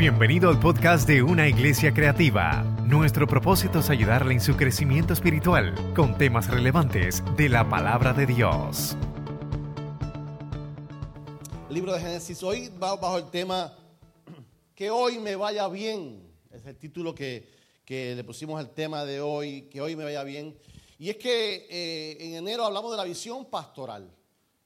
Bienvenido al podcast de Una Iglesia Creativa. Nuestro propósito es ayudarle en su crecimiento espiritual con temas relevantes de la palabra de Dios. Libro de Génesis hoy bajo el tema Que hoy me vaya bien. Es el título que, que le pusimos al tema de hoy, Que hoy me vaya bien. Y es que eh, en enero hablamos de la visión pastoral.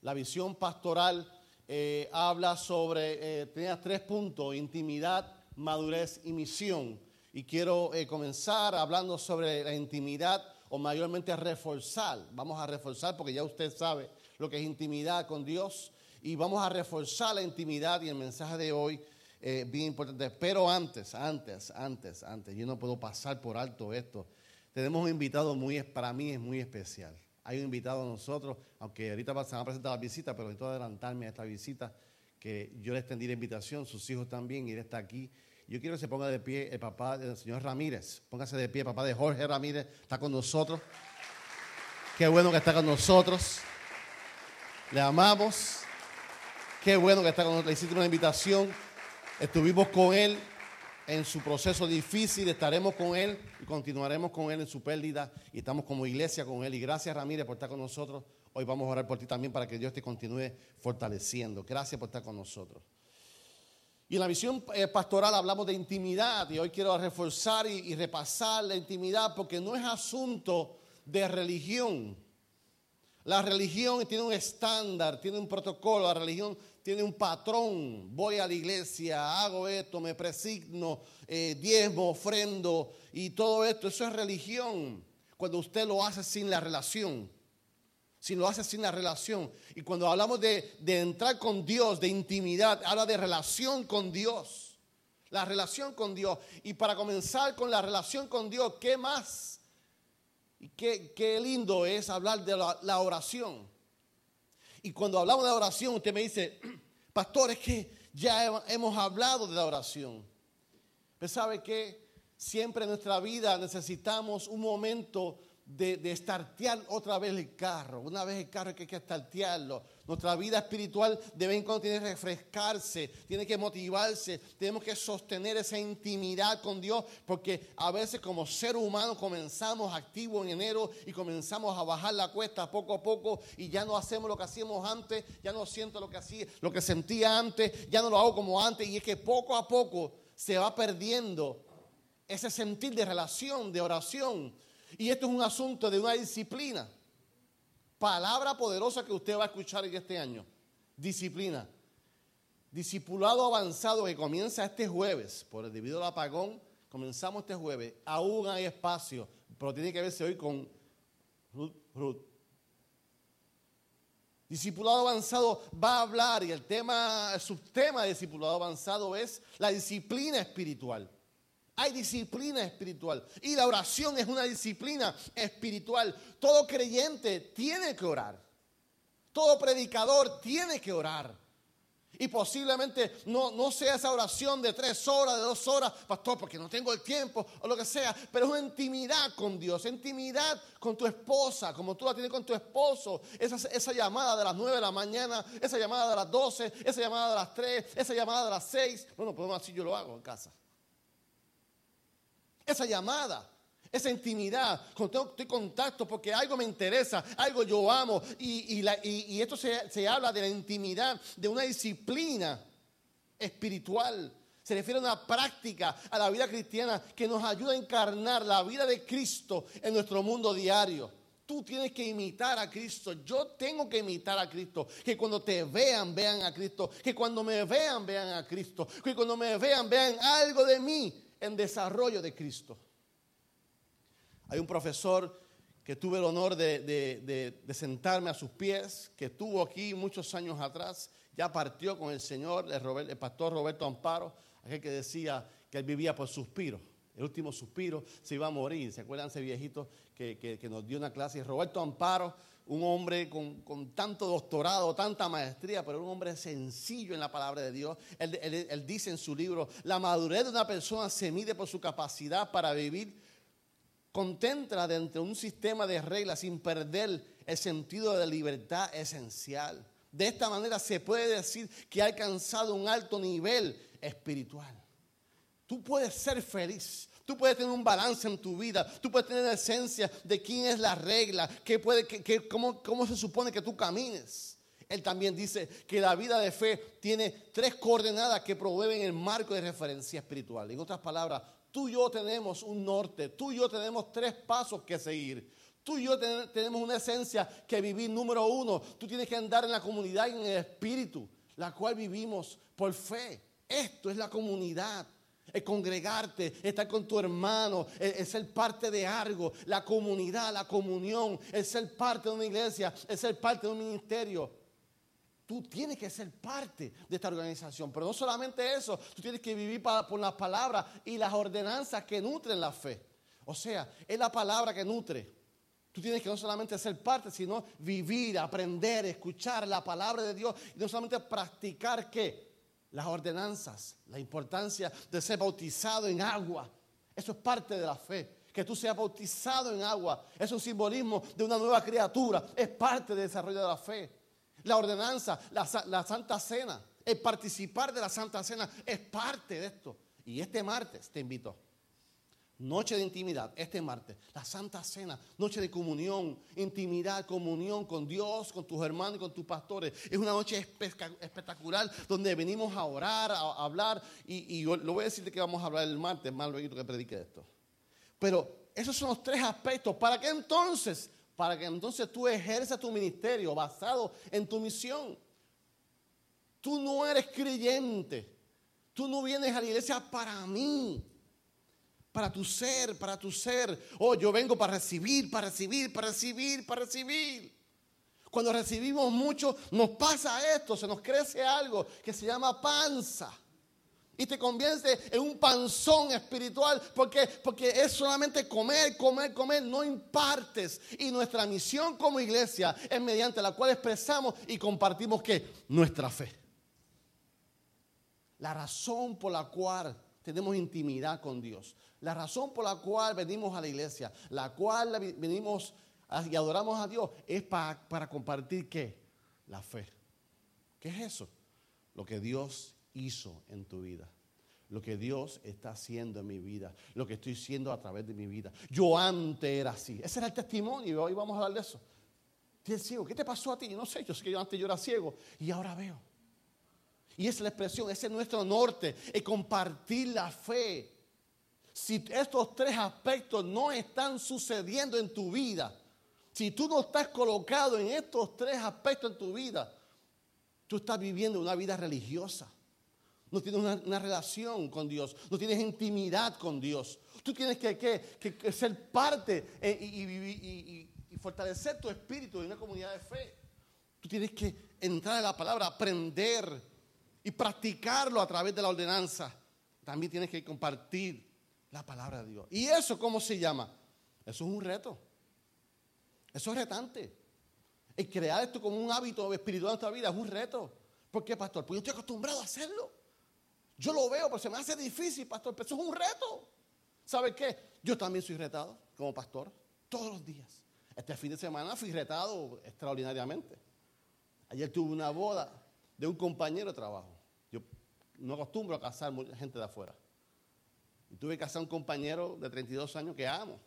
La visión pastoral eh, habla sobre, eh, tenía tres puntos, intimidad, madurez y misión. Y quiero eh, comenzar hablando sobre la intimidad o mayormente reforzar. Vamos a reforzar porque ya usted sabe lo que es intimidad con Dios. Y vamos a reforzar la intimidad y el mensaje de hoy eh, bien importante. Pero antes, antes, antes, antes, yo no puedo pasar por alto esto. Tenemos un invitado muy, para mí es muy especial hay un invitado a nosotros, aunque ahorita se van a presentar la visita, pero necesito adelantarme a esta visita, que yo le extendí la invitación, sus hijos también, y él está aquí. Yo quiero que se ponga de pie el papá del señor Ramírez. Póngase de pie, el papá de Jorge Ramírez está con nosotros. Qué bueno que está con nosotros. Le amamos. Qué bueno que está con nosotros. Le hiciste una invitación. Estuvimos con él en su proceso difícil, estaremos con Él y continuaremos con Él en su pérdida y estamos como iglesia con Él. Y gracias Ramírez por estar con nosotros. Hoy vamos a orar por ti también para que Dios te continúe fortaleciendo. Gracias por estar con nosotros. Y en la visión eh, pastoral hablamos de intimidad y hoy quiero reforzar y, y repasar la intimidad porque no es asunto de religión. La religión tiene un estándar, tiene un protocolo, la religión tiene un patrón. Voy a la iglesia, hago esto, me presigno, eh, diezmo, ofrendo y todo esto. Eso es religión. Cuando usted lo hace sin la relación. Si lo hace sin la relación. Y cuando hablamos de, de entrar con Dios, de intimidad, habla de relación con Dios. La relación con Dios. Y para comenzar con la relación con Dios, ¿qué más? Y qué, qué lindo es hablar de la, la oración. Y cuando hablamos de oración, usted me dice, pastor, es que ya hemos hablado de la oración. Pero sabe que siempre en nuestra vida necesitamos un momento de, de estartear otra vez el carro. Una vez el carro hay que estartearlo. Nuestra vida espiritual de vez en cuando tiene que refrescarse, tiene que motivarse. Tenemos que sostener esa intimidad con Dios porque a veces como ser humano comenzamos activo en enero y comenzamos a bajar la cuesta poco a poco y ya no hacemos lo que hacíamos antes, ya no siento lo que hacía, lo que sentía antes, ya no lo hago como antes y es que poco a poco se va perdiendo ese sentir de relación, de oración. Y esto es un asunto de una disciplina. Palabra poderosa que usted va a escuchar este año. Disciplina. Discipulado avanzado que comienza este jueves, por el debido al apagón, comenzamos este jueves. Aún hay espacio, pero tiene que verse hoy con. Ruth. Discipulado avanzado va a hablar y el tema, el subtema de discipulado avanzado es la disciplina espiritual. Hay disciplina espiritual y la oración es una disciplina espiritual. Todo creyente tiene que orar. Todo predicador tiene que orar. Y posiblemente no, no sea esa oración de tres horas, de dos horas, pastor, porque no tengo el tiempo o lo que sea, pero es una intimidad con Dios, intimidad con tu esposa, como tú la tienes con tu esposo. Esa, esa llamada de las nueve de la mañana, esa llamada de las doce, esa llamada de las tres, esa llamada de las seis. Bueno, pues así yo lo hago en casa. Esa llamada, esa intimidad, estoy contacto porque algo me interesa, algo yo amo. Y, y, la, y, y esto se, se habla de la intimidad, de una disciplina espiritual. Se refiere a una práctica a la vida cristiana que nos ayuda a encarnar la vida de Cristo en nuestro mundo diario. Tú tienes que imitar a Cristo. Yo tengo que imitar a Cristo. Que cuando te vean, vean a Cristo. Que cuando me vean, vean a Cristo. Que cuando me vean, vean algo de mí en desarrollo de Cristo. Hay un profesor que tuve el honor de, sentarme a sus pies, que estuvo aquí muchos años atrás, ya partió con el Señor, el, pastor Roberto Amparo, aquel que decía que él vivía por suspiro. El último suspiro se iba a morir. ¿Se acuerdan ese viejito que, que nos dio una clase? Roberto Amparo, un hombre con, con, tanto doctorado, tanta maestría, pero un hombre sencillo en la palabra de Dios. Él, él, él, dice en su libro, la madurez de una persona se mide por su capacidad para vivir contenta dentro de un sistema de reglas sin perder el sentido de libertad esencial. De esta manera se puede decir que ha alcanzado un alto nivel espiritual. Tú puedes ser feliz. Tú puedes tener un balance en tu vida. Tú puedes tener la esencia de quién es la regla, qué puede, cómo, cómo se supone que tú camines. Él también dice que la vida de fe tiene tres coordenadas que proveen el marco de referencia espiritual. En otras palabras, tú y yo tenemos un norte, tú y yo tenemos tres pasos que seguir. Tú y yo tenemos una esencia que vivir. Número uno, tú tienes que andar en la comunidad y en el espíritu, la cual vivimos por fe. Esto es la comunidad es congregarte, estar con tu hermano, es, ser parte de algo, la comunidad, la comunión, es ser parte de una iglesia, es ser parte de un ministerio. Tú tienes que ser parte de esta organización, pero no solamente eso, tú tienes que vivir por las palabras y las ordenanzas que nutren la fe. O sea, es la palabra que nutre. Tú tienes que no solamente ser parte, sino vivir, aprender, escuchar la palabra de Dios y no solamente practicar qué? Las ordenanzas, la importancia de ser bautizado en agua. Eso es parte de la fe. Que tú seas bautizado en agua es un simbolismo de una nueva criatura. Es parte del desarrollo de la fe. La ordenanza, la, la Santa Cena, el participar de la Santa Cena es parte de esto. Y este martes te invito Noche de intimidad, este martes, la Santa Cena, noche de comunión, intimidad, comunión con Dios, con tus hermanos y con tus pastores. Es una noche espectacular donde venimos a orar, a, hablar, y, lo voy a decirte que vamos a hablar el martes, más luego que predique esto. Pero esos son los tres aspectos. ¿Para qué entonces? Para que entonces tú ejerzas tu ministerio basado en tu misión. Tú no eres creyente. Tú no vienes a la iglesia para mí para tu ser, para tu ser. Oh, yo vengo para recibir, para recibir, para recibir, para recibir. Cuando recibimos mucho, nos pasa esto, se nos crece algo que se llama panza. Y te convierte en un panzón espiritual porque, porque es solamente comer, comer, comer, no impartes. Y nuestra misión como iglesia es mediante la cual expresamos y compartimos que nuestra fe. La razón por la cual tenemos intimidad con Dios. La razón por la cual venimos a la iglesia, la cual venimos y adoramos a Dios, es para, compartir qué? La fe. ¿Qué es eso? Lo que Dios hizo en tu vida. Lo que Dios está haciendo en mi vida. Lo que estoy haciendo a través de mi vida. Yo antes era así. Ese era el testimonio y hoy vamos a hablar de eso. ciego. ¿Qué te pasó a ti? No sé. Yo sé que yo antes yo era ciego y ahora veo. Y esa es la expresión, ese es nuestro norte, es compartir la fe si estos tres aspectos no están sucediendo en tu vida, si tú no estás colocado en estos tres aspectos en tu vida, tú estás viviendo una vida religiosa. No tienes una, relación con Dios, no tienes intimidad con Dios. Tú tienes que, ser parte eh, y, y, fortalecer tu espíritu en una comunidad de fe. Tú tienes que entrar en la palabra, aprender y practicarlo a través de la ordenanza. También tienes que compartir la palabra de Dios. ¿Y eso cómo se llama? Eso es un reto. Eso es retante. El crear esto como un hábito espiritual en nuestra vida es un reto. ¿Por qué, pastor? Porque yo estoy acostumbrado a hacerlo. Yo lo veo, pero se me hace difícil, pastor. Pero eso es un reto. ¿Sabe qué? Yo también soy retado como pastor todos los días. Este fin de semana fui retado extraordinariamente. Ayer tuve una boda de un compañero de trabajo. Yo no acostumbro a casar gente de afuera. Y tuve que hacer un compañero de 32 años que amo.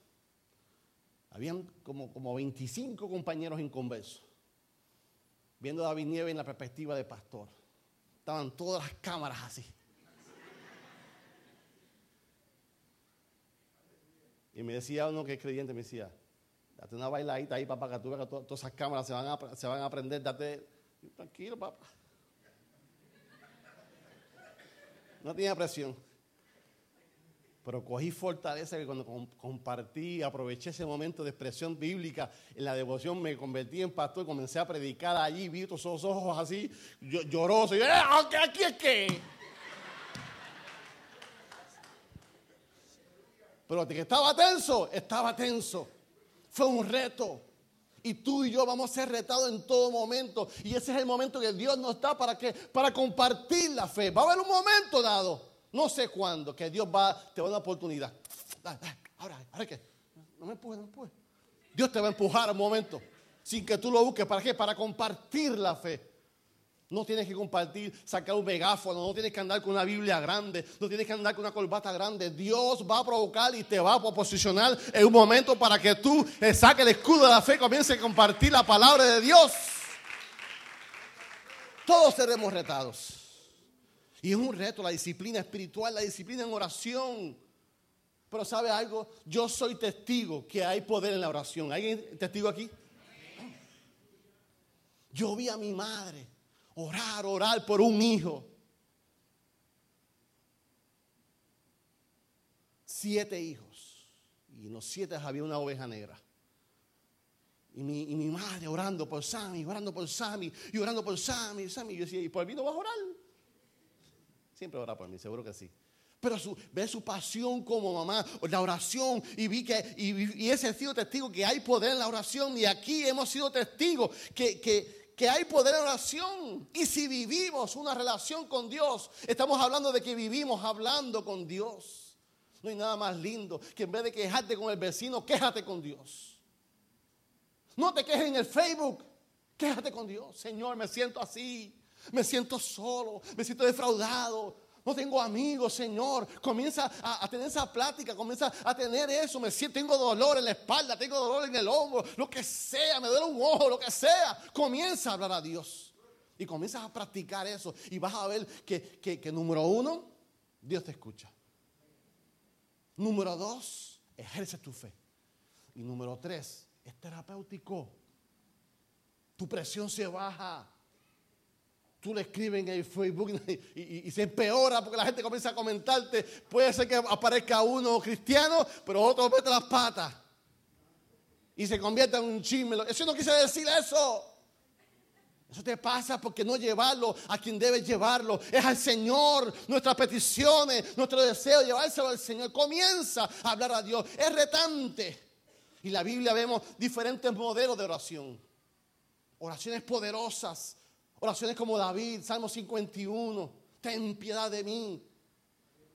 Habían como, como 25 compañeros inconversos. Viendo a David Nieves en la perspectiva de pastor. Estaban todas las cámaras así. Y me decía uno que es creyente, me decía, date una bailadita ahí, papá, que tú veas que todas esas cámaras se van a, se van a aprender, date, tranquilo, papá. No tenía presión. Pero cogí fortaleza que cuando compartí, aproveché ese momento de expresión bíblica en la devoción, me convertí en pastor, comencé a predicar allí, vi esos ojos así, llorosos, y eh, aquí es que. Pero que estaba tenso, estaba tenso. Fue un reto. Y tú y yo vamos a ser retados en todo momento. Y ese es el momento que Dios nos da para que para compartir la fe. Va a haber un momento dado no sé cuándo, que Dios va, te va a dar oportunidad. ahora, ahora qué. No me empujes, no me empujes. Dios te va a empujar un momento, sin que tú lo busques. ¿Para qué? Para compartir la fe. No tienes que compartir, sacar un megáfono, no tienes que andar con una Biblia grande, no tienes que andar con una corbata grande. Dios va a provocar y te va a posicionar en un momento para que tú saques el escudo de la fe y comiences a compartir la palabra de Dios. Todos seremos retados. Y es un reto la disciplina espiritual, la disciplina en oración. Pero ¿sabe algo? Yo soy testigo que hay poder en la oración. ¿Hay testigo aquí? Yo vi a mi madre orar, orar por un hijo. Siete hijos. Y en los siete había una oveja negra. Y mi, madre orando por Sammy, orando por Sammy, y orando por Sammy, Sammy. Y yo decía, ¿y por mí no vas a orar? Siempre ora por mí, seguro que sí. Pero su, ve su pasión como mamá, la oración, y vi que, y, y ese sido testigo que hay poder en la oración, y aquí hemos sido testigos que, que, que hay poder en oración. Y si vivimos una relación con Dios, estamos hablando de que vivimos hablando con Dios. No hay nada más lindo que en vez de quejarte con el vecino, quéjate con Dios. No te quejes en el Facebook, quéjate con Dios. Señor, me siento así, me siento solo, me siento defraudado no tengo amigos, Señor. Comienza a, tener esa plática, comienza a tener eso. Me siento, tengo dolor en la espalda, tengo dolor en el hombro, lo que sea, me duele un ojo, lo que sea. Comienza a hablar a Dios. Y comienzas a practicar eso. Y vas a ver que, que número uno, Dios te escucha. Número dos, ejerce tu fe. Y número tres, es terapéutico. Tu presión se baja tú le escribes en el Facebook y, se empeora porque la gente comienza a comentarte. Puede ser que aparezca uno cristiano, pero otro mete las patas y se convierte en un chisme. Eso no quise decir eso. Eso te pasa porque no llevarlo a quien debe llevarlo. Es al Señor, nuestras peticiones, nuestro deseo, llevárselo al Señor. Comienza a hablar a Dios. Es retante. Y la Biblia vemos diferentes modelos de oración. Oraciones poderosas Oraciones como David, Salmo 51, ten piedad de mí.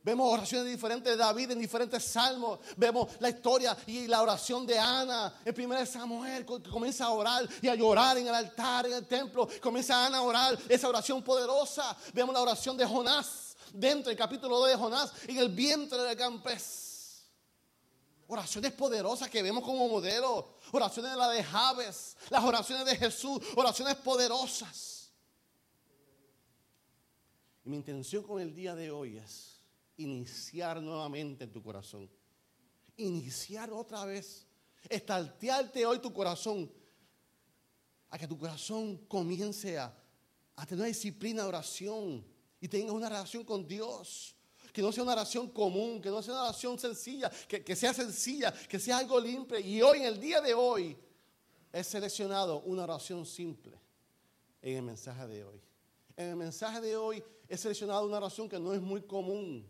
Vemos oraciones diferentes de David en diferentes salmos. Vemos la historia y la oración de Ana en 1 Samuel, que comienza a orar y a llorar en el altar, en el templo. Comienza Ana a orar esa oración poderosa. Vemos la oración de Jonás dentro del capítulo 2 de Jonás en el vientre del campés. Oraciones poderosas que vemos como modelo. Oraciones de la de Javes, las oraciones de Jesús, oraciones poderosas. Y mi intención con el día de hoy es iniciar nuevamente en tu corazón. Iniciar otra vez. Estaltearte hoy tu corazón. A que tu corazón comience a, tener una disciplina de oración. Y tengas una relación con Dios. Que no sea una oración común, que no sea una oración sencilla, que, que sea sencilla, que sea algo limpio. Y hoy, en el día de hoy, he seleccionado una oración simple en el mensaje de hoy. En el mensaje de hoy he seleccionado una oración que no es muy común.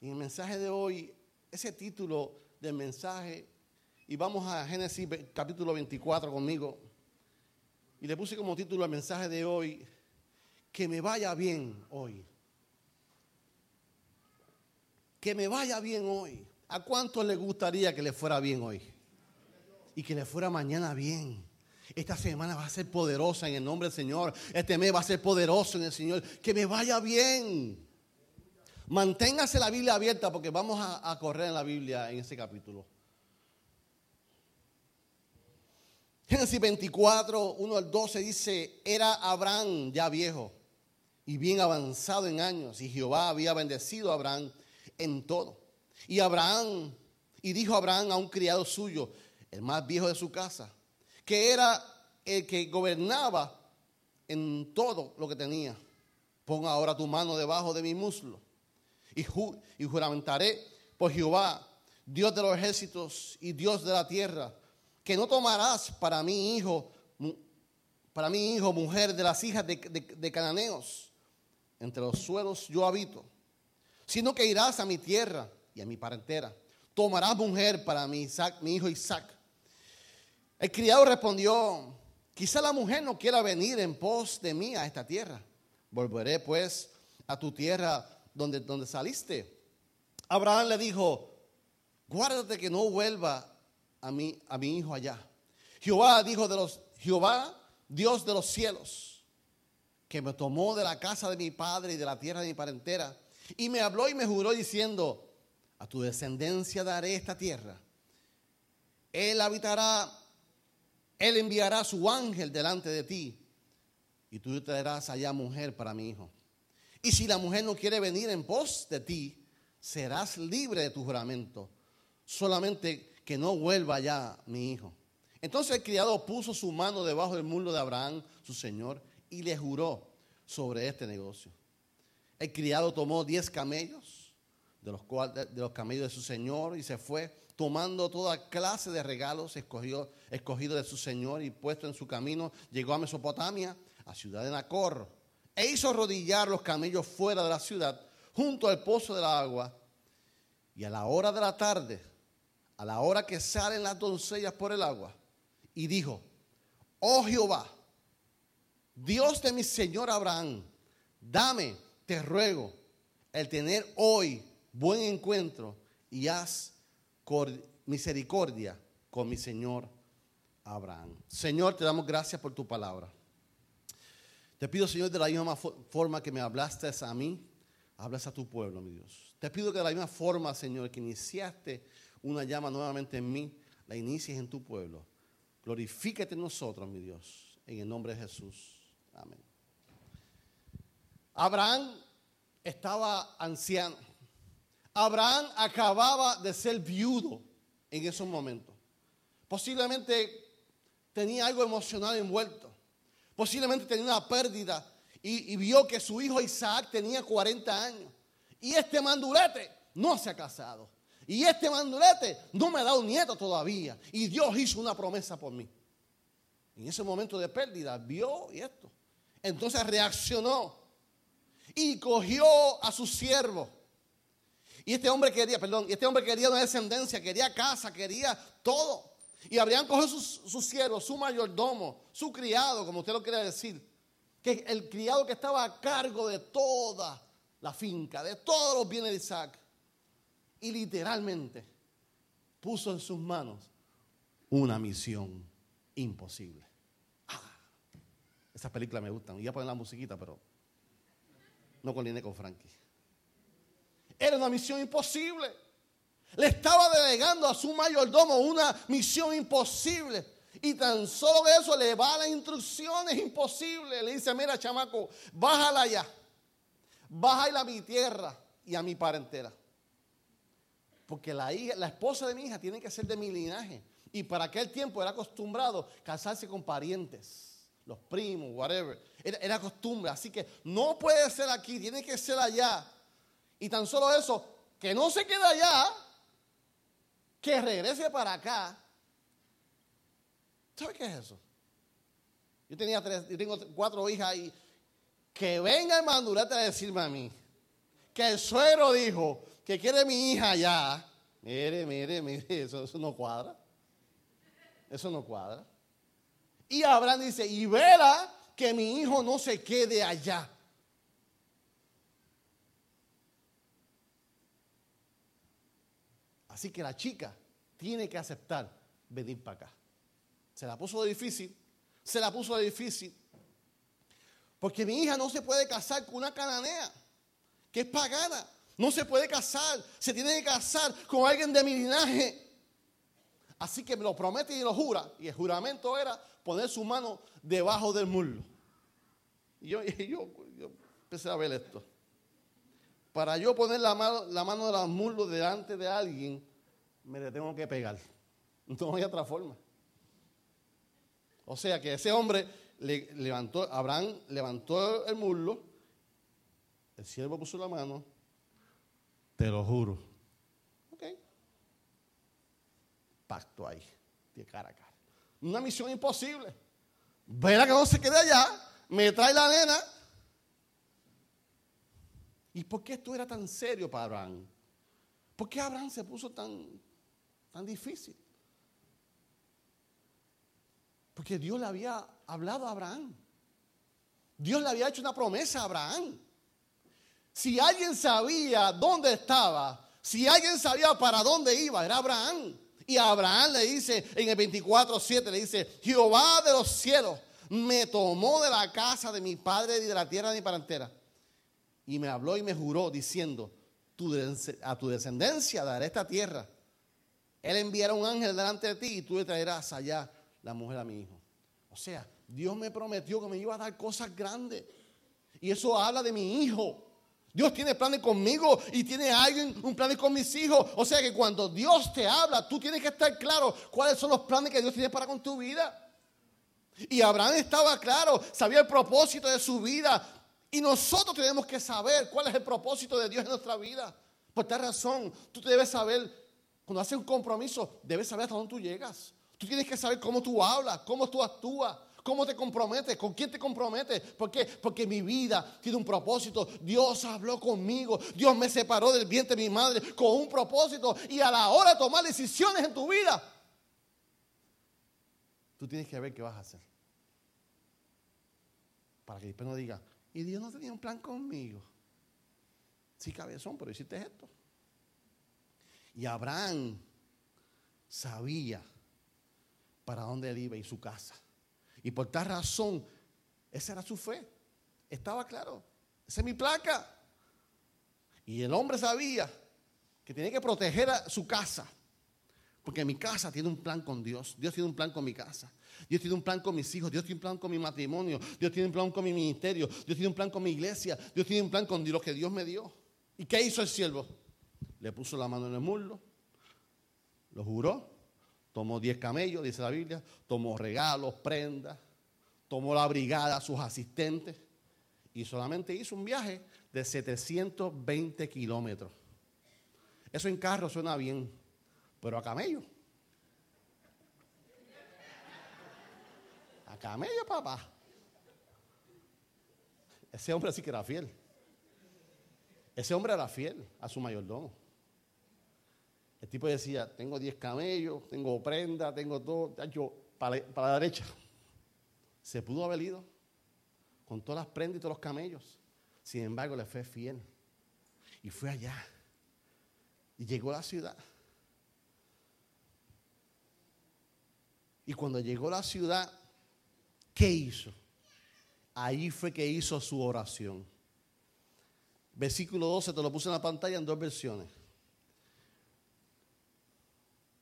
En el mensaje de hoy, ese título del mensaje, y vamos a Génesis capítulo 24 conmigo, y le puse como título al mensaje de hoy, que me vaya bien hoy. Que me vaya bien hoy. ¿A cuántos le gustaría que le fuera bien hoy? Y que le fuera mañana bien. Esta semana va a ser poderosa en el nombre del Señor. Este mes va a ser poderoso en el Señor. Que me vaya bien. Manténgase la Biblia abierta porque vamos a, correr en la Biblia en ese capítulo. Génesis 24, 1 al 12 dice, era Abraham ya viejo y bien avanzado en años y Jehová había bendecido a Abraham en todo. Y Abraham, y dijo Abraham a un criado suyo, el más viejo de su casa, que era el que gobernaba en todo lo que tenía. Pon ahora tu mano debajo de mi muslo y, y juramentaré por Jehová, Dios de los ejércitos y Dios de la tierra, que no tomarás para mi hijo, para mi hijo mujer de las hijas de, cananeos, entre los suelos yo habito, sino que irás a mi tierra y a mi parentela. Tomarás mujer para mi, Isaac, mi hijo Isaac el criado respondió, quizá la mujer no quiera venir en pos de mí a esta tierra. Volveré pues a tu tierra donde, donde saliste. Abraham le dijo, guárdate que no vuelva a mi, a mi hijo allá. Jehová dijo de los, Jehová, Dios de los cielos que me tomó de la casa de mi padre y de la tierra de mi parentela, y me habló y me juró diciendo, a tu descendencia daré esta tierra. Él habitará, él enviará su ángel delante de ti, y tú te darás allá mujer para mi hijo. Y si la mujer no quiere venir en pos de ti, serás libre de tu juramento, solamente que no vuelva ya mi hijo. Entonces el criado puso su mano debajo del muslo de Abraham, su señor, y le juró sobre este negocio. El criado tomó diez camellos, de los, de los camellos de su señor, y se fue tomando toda clase de regalos escogido, de su señor y puesto en su camino, llegó a Mesopotamia, a ciudad de Nacor, e hizo rodillar los camellos fuera de la ciudad, junto al pozo del agua, y a la hora de la tarde, a la hora que salen las doncellas por el agua, y dijo, oh Jehová, Dios de mi Señor Abraham, dame, te ruego, el tener hoy buen encuentro y haz misericordia con mi Señor Abraham. Señor, te damos gracias por tu palabra. Te pido, Señor, de la misma forma que me hablaste a mí, hablas a tu pueblo, mi Dios. Te pido que de la misma forma, Señor, que iniciaste una llama nuevamente en mí, la inicies en tu pueblo. Glorifícate en nosotros, mi Dios, en el nombre de Jesús. Amén. Abraham estaba anciano. Abraham acababa de ser viudo en esos momentos. Posiblemente tenía algo emocional envuelto. Posiblemente tenía una pérdida y, vio que su hijo Isaac tenía 40 años. Y este mandulete no se ha casado. Y este mandulete no me ha dado nieto todavía. Y Dios hizo una promesa por mí. En ese momento de pérdida, vio esto. Entonces reaccionó y cogió a su siervo. Y este hombre quería, perdón, este hombre quería una descendencia, quería casa, quería todo. Y habrían cogido su, su siervo, su mayordomo, su criado, como usted lo quiere decir. Que el criado que estaba a cargo de toda la finca, de todos los bienes de Isaac y literalmente puso en sus manos una misión imposible. Ah, esas películas me gustan. Iba a poner la musiquita, pero no coordiné con Frankie. Era una misión imposible. Le estaba delegando a su mayordomo una misión imposible. Y tan solo eso le va las instrucciones imposibles. Le dice, mira chamaco, bájala allá. Bájala a mi tierra y a mi parentela. Porque la, esposa de mi hija tiene que ser de mi linaje. Y para aquel tiempo era acostumbrado casarse con parientes, los primos, whatever. Era, era, costumbre. Así que no puede ser aquí, tiene que ser allá. Y tan solo eso, que no se quede allá, que regrese para acá. ¿Sabe qué es eso? Yo tenía tres, yo tengo cuatro hijas y que venga el mandulete a decirme a mí que el suegro dijo, que quiere mi hija ya. Mire, mire, mire, eso, eso no cuadra. Eso no cuadra. Y Abraham dice, y verá que mi hijo no se quede allá. Así que la chica tiene que aceptar venir para acá. Se la puso difícil, se la puso difícil. Porque mi hija no se puede casar con una cananea, que es pagana. No se puede casar, se tiene que casar con alguien de mi linaje. Así que me lo promete y lo jura. Y el juramento era poner su mano debajo del muslo. Y yo, yo, empecé a ver esto. Para yo poner la mano, la mano de los muslos delante de alguien, me le tengo que pegar. No hay otra forma. O sea que ese hombre le levantó, Abraham levantó el muslo, el siervo puso la mano, te lo juro. Ok. Pacto ahí, de cara a cara. Una misión imposible. Verá que no se quede allá, me trae la nena. ¿Y por qué esto era tan serio para Abraham? ¿Por qué Abraham se puso tan, tan difícil? Porque Dios le había hablado a Abraham. Dios le había hecho una promesa a Abraham. Si alguien sabía dónde estaba, si alguien sabía para dónde iba, era Abraham. Y Abraham le dice en el 24:7, le dice, Jehová de los cielos, me tomó de la casa de mi padre y de la tierra de mi parentela. Y me habló y me juró diciendo, a tu descendencia daré esta tierra. Él enviará un ángel delante de ti y tú le traerás allá la mujer a mi hijo. O sea, Dios me prometió que me iba a dar cosas grandes. Y eso habla de mi hijo. Dios tiene planes conmigo y tiene alguien un plan con mis hijos. O sea que cuando Dios te habla, tú tienes que estar claro cuáles son los planes que Dios tiene para con tu vida. Y Abraham estaba claro, sabía el propósito de su vida. Y nosotros tenemos que saber cuál es el propósito de Dios en nuestra vida. Por tal razón, tú debes saber, cuando haces un compromiso, debes saber hasta dónde tú llegas. Tú tienes que saber cómo tú hablas, cómo tú actúas. ¿Cómo te comprometes? ¿Con quién te comprometes? ¿Por qué? Porque mi vida tiene un propósito. Dios habló conmigo. Dios me separó del vientre de mi madre con un propósito. Y a la hora de tomar decisiones en tu vida, tú tienes que ver qué vas a hacer. Para que después no diga, y Dios no tenía un plan conmigo. Sí, cabezón, pero hiciste esto. Y Abraham sabía para dónde él iba y su casa. Y por tal razón, esa era su fe. Estaba claro. Esa es mi placa. Y el hombre sabía que tenía que proteger a su casa. Porque mi casa tiene un plan con Dios. Dios tiene un plan con mi casa. Dios tiene un plan con mis hijos. Dios tiene un plan con mi matrimonio. Dios tiene un plan con mi ministerio. Dios tiene un plan con mi iglesia. Dios tiene un plan con lo que Dios me dio. ¿Y qué hizo el siervo? Le puso la mano en el muslo. Lo juró Tomó 10 camellos, dice la Biblia, tomó regalos, prendas, tomó la brigada, sus asistentes, y solamente hizo un viaje de 720 kilómetros. Eso en carro suena bien, pero a camello. A camello, papá. Ese hombre sí que era fiel. Ese hombre era fiel a su mayordomo. El tipo decía, tengo 10 camellos, tengo prenda, tengo todo, yo, para, para la derecha. Se pudo haber ido con todas las prendas y todos los camellos. Sin embargo, le fue fiel. Y fue allá. Y llegó a la ciudad. Y cuando llegó a la ciudad, ¿qué hizo? Ahí fue que hizo su oración. Versículo 12 te lo puse en la pantalla en dos versiones.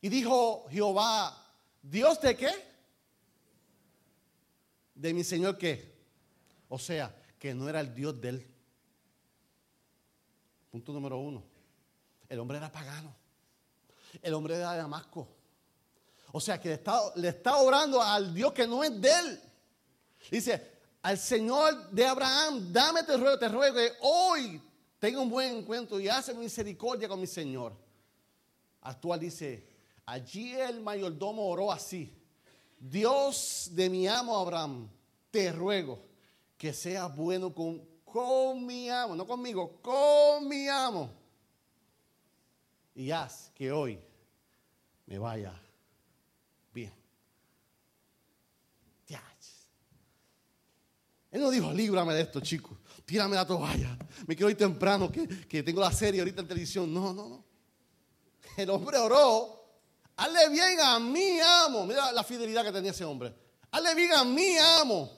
Y dijo Jehová, ¿Dios de qué? De mi Señor qué? O sea, que no era el Dios de él. Punto número uno. El hombre era pagano. El hombre era de Damasco. O sea, que le está, orando al Dios que no es de él. Dice, al Señor de Abraham, dame te ruego, te ruego que hoy tenga un buen encuentro y hace misericordia con mi Señor. Actual dice, Allí el mayordomo oró así. Dios de mi amo Abraham, te ruego que seas bueno con, con mi amo, no conmigo, con mi amo. Y haz que hoy me vaya bien. Él no dijo, líbrame de esto, chicos. Tírame la toalla. Me quiero ir temprano, que, que tengo la serie ahorita en televisión. No, no, no. El hombre oró Hazle bien a mi amo. Mira la fidelidad que tenía ese hombre. Hazle bien a mi amo.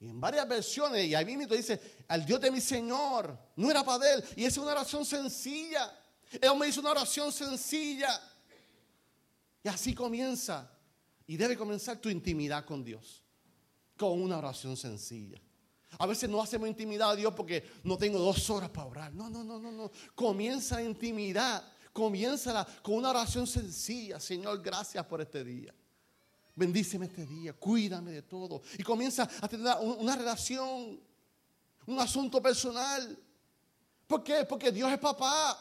Y en varias versiones, y ahí mismo dice, al Dios de mi Señor. No era para él. Y es una oración sencilla. El hombre hizo una oración sencilla. Y así comienza. Y debe comenzar tu intimidad con Dios. Con una oración sencilla. A veces no hacemos intimidad a Dios porque no tengo dos horas para orar. No, no, no, no, no. Comienza la intimidad Comienza con una oración sencilla. Señor, gracias por este día. Bendíceme este día, cuídame de todo. Y comienza a tener una relación, un asunto personal. ¿Por qué? Porque Dios es papá.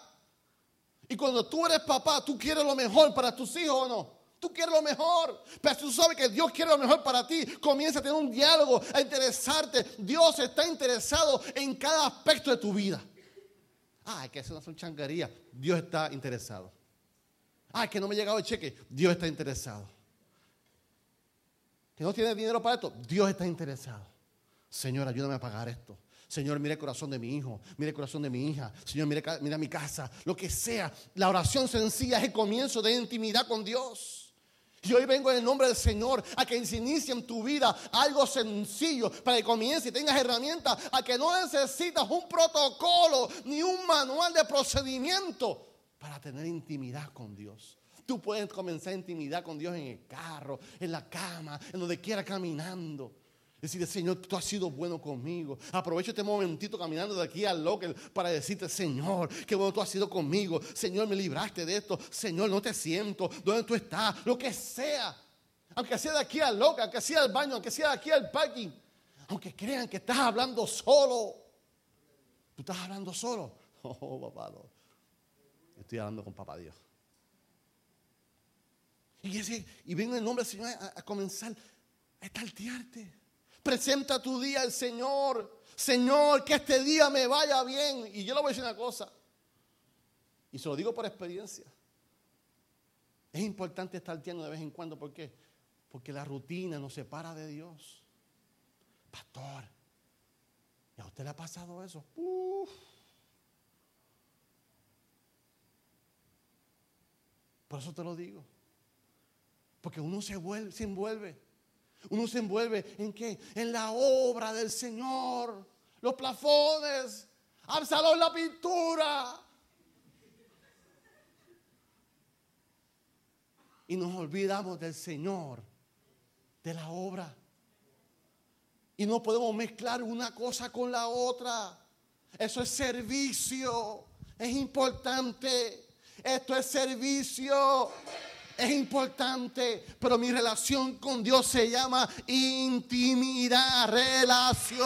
Y cuando tú eres papá, tú quieres lo mejor para tus hijos o no. Tú quieres lo mejor. Pero tú sabes que Dios quiere lo mejor para ti. Comienza a tener un diálogo, a interesarte. Dios está interesado en cada aspecto de tu vida. Ah, que eso no son changarías. Dios está interesado. Ah, que no me ha llegado el cheque. Dios está interesado. Que no tiene dinero para esto. Dios está interesado. Señor, ayúdame a pagar esto. Señor, mire el corazón de mi hijo, mire el corazón de mi hija. Señor, mire mi casa. Lo que sea. La oración sencilla es el comienzo de intimidad con Dios. Y hoy vengo en el nombre del Señor a que se inicie en tu vida algo sencillo para que comiences y tengas herramientas, a que no necesitas un protocolo ni un manual de procedimiento para tener intimidad con Dios. Tú puedes comenzar intimidad con Dios en el carro, en la cama, en donde quiera caminando. Decirle, Señor, tú has sido bueno conmigo. Aprovecho este momentito caminando de aquí al local para decirte, Señor, qué bueno tú has sido conmigo. Señor, me libraste de esto. Señor, no te siento. ¿Dónde tú estás? Lo que sea. Aunque sea de aquí al local, aunque sea al baño, aunque sea de aquí al parking. Aunque crean que estás hablando solo. ¿Tú estás hablando solo? Oh, papá. Estoy hablando con papá Dios. Y, ese, el nombre del Señor a, a comenzar a estartearte. Presenta tu día al Señor. Señor, que este día me vaya bien. Y yo le voy a decir una cosa. Y se lo digo por experiencia. Es importante estar tierno de vez en cuando. ¿Por qué? Porque la rutina nos separa de Dios. Pastor, ¿y a usted le ha pasado eso? Uf. Por eso te lo digo. Porque uno se, vuelve, se envuelve. Uno se envuelve en qué? En la obra del Señor. Los plafones. Absalón la pintura. Y nos olvidamos del Señor, de la obra. Y no podemos mezclar una cosa con la otra. Eso es servicio. Es importante. Esto es servicio es importante, pero mi relación con Dios se llama intimidad, relación.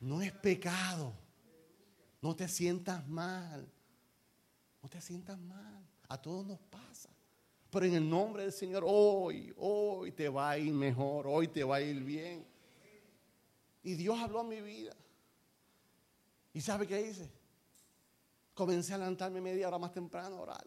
No es pecado. No te sientas mal. No te sientas mal. A todos nos pasa. Pero en el nombre del Señor, hoy, hoy te va a ir mejor, hoy te va a ir bien. Y Dios habló a mi vida. ¿Y sabe qué dice? Comencé a levantarme media hora más temprano a orar.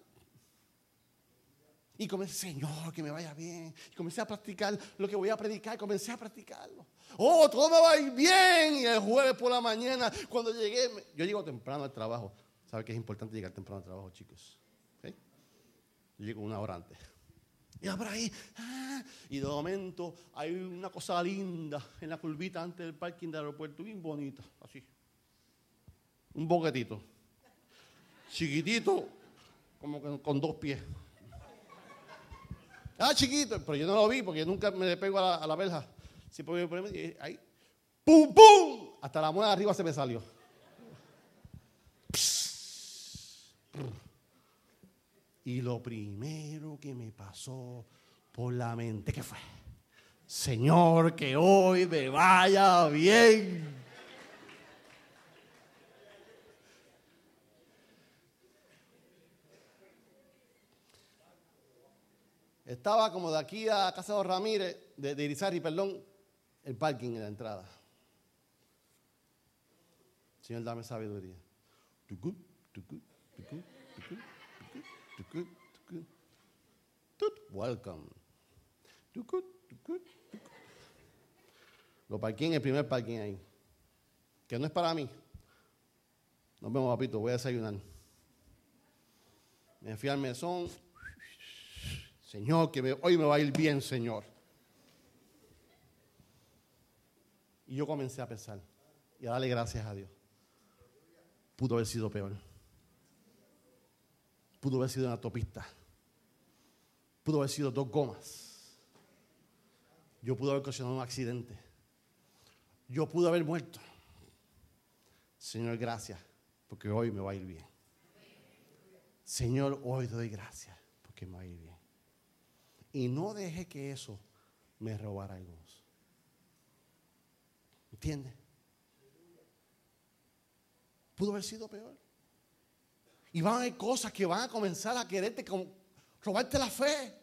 Y comencé, Señor, que me vaya bien. Y comencé a practicar lo que voy a predicar. Comencé a practicarlo. Oh, todo me va a ir bien. Y el jueves por la mañana, cuando llegué, yo llego temprano al trabajo. ¿Sabe que es importante llegar temprano al trabajo, chicos? Yo llego una hora antes. Y ahora ahí, ah, y de momento hay una cosa linda en la curvita antes del parking del aeropuerto, bien bonita, así. Un boquetito chiquitito, como con dos pies. Ah, chiquito, pero yo no lo vi porque nunca me le pego a la, a la verja. ahí, ¡pum, pum! Hasta la muela arriba se me salió. Y lo primero que me pasó por la mente, ¿qué fue? Señor, que hoy me vaya bien. Estaba como de aquí a Casa de Ramírez, de, de Irizarry, perdón, el parking en la entrada. Señor, dame sabiduría. Welcome. Lo parqué el primer parking ahí. Que no es para mí. Nos vemos, papito, voy a desayunar. Me fui al mesón, Señor, que hoy me va a ir bien, Señor. Y yo comencé a pensar y a darle gracias a Dios. Pudo haber sido peor. Pudo haber sido una autopista. Pudo haber sido dos gomas. Yo pude haber ocasionado un accidente. Yo pude haber muerto. Señor, gracias, porque hoy me va a ir bien. Señor, hoy te doy gracias, porque me va a ir bien. Y no deje que eso me robara el gozo. ¿Entiende? Pudo haber sido peor. Y van a haber cosas que van a comenzar a quererte como robarte la fe.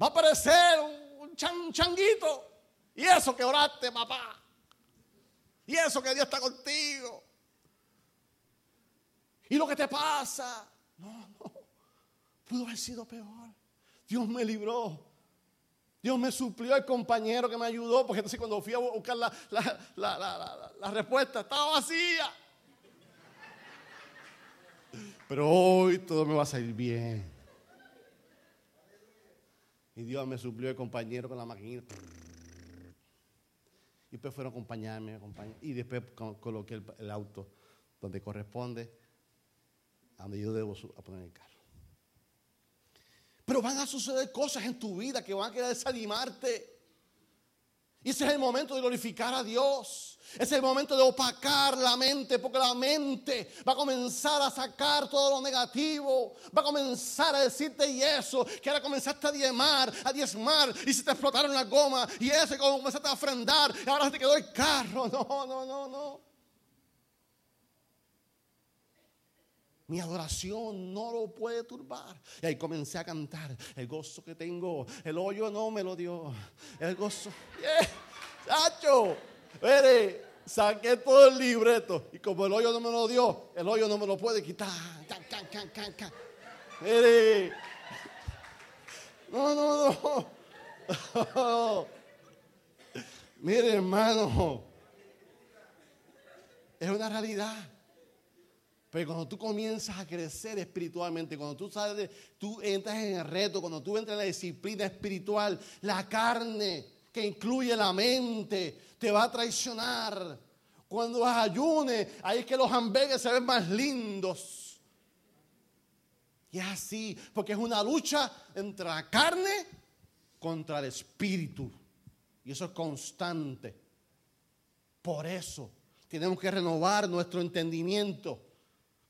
Va a aparecer un, changuito. Y eso que oraste, papá. Y eso que Dios está contigo. Y lo que te pasa. No, no. Pudo haber sido peor. Dios me libró. Dios me suplió el compañero que me ayudó, porque entonces cuando fui a buscar la, la, respuesta estaba vacía. Pero hoy todo me va a salir bien. Y Dios me suplió el compañero con la maquinita. Y después fueron a acompañarme, y después coloqué el, auto donde corresponde, a donde yo debo poner el carro. Pero van a suceder cosas en tu vida que van a querer desanimarte. Y ese es el momento de glorificar a Dios. Es el momento de opacar la mente, porque la mente va a comenzar a sacar todo lo negativo. Va a comenzar a decirte y eso, que ahora comenzaste a diezmar, a diezmar, y se te explotaron las gomas, y eso, y comenzaste a ofrendar, y ahora te quedó el carro. No, no, no, no. Mi adoración no lo puede turbar. Y ahí comencé a cantar. El gozo que tengo, el hoyo no me lo dio. El gozo. Yeah, ¡Chacho! Mire, saqué todo el libreto. Y como el hoyo no me lo dio, el hoyo no me lo puede quitar. Mire. No, no, no. Mire, hermano. Es una realidad. Pero cuando tú comienzas a crecer espiritualmente, cuando tú sabes, tú entras en el reto, cuando tú entras en la disciplina espiritual, la carne que incluye la mente te va a traicionar. Cuando ayunes, ahí es que los hamburgues se ven más lindos. Y es así, porque es una lucha entre la carne contra el espíritu. Y eso es constante. Por eso tenemos que renovar nuestro entendimiento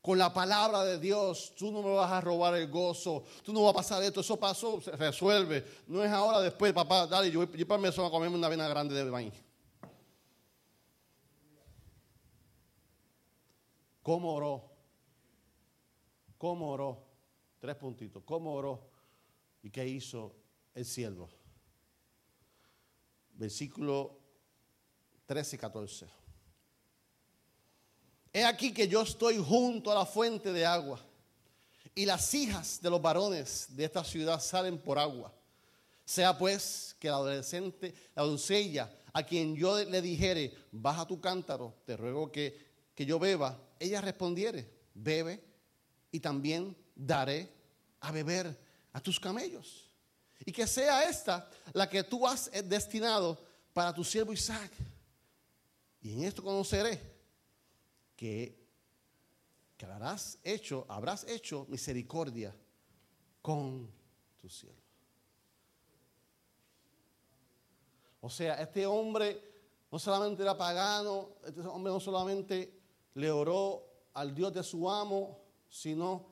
con la palabra de Dios, tú no me vas a robar el gozo, tú no vas a pasar esto, eso pasó, se resuelve. No es ahora, después, papá, dale, yo, yo para mí a comerme una vena grande de maíz. ¿Cómo oró? ¿Cómo oró? Tres puntitos. ¿Cómo oró? ¿Y qué hizo el siervo? Versículo 13 y 14. He aquí que yo estoy junto a la fuente de agua y las hijas de los varones de esta ciudad salen por agua. Sea pues que la adolescente, la doncella, a quien yo le dijere, baja tu cántaro, te ruego que, que yo beba, ella respondiere, bebe y también daré a beber a tus camellos. Y que sea esta la que tú has destinado para tu siervo Isaac. Y en esto conoceré que, habrás hecho, habrás hecho misericordia con tu cielo. O sea, este hombre no solamente era pagano, este hombre no solamente le oró al Dios de su amo, sino,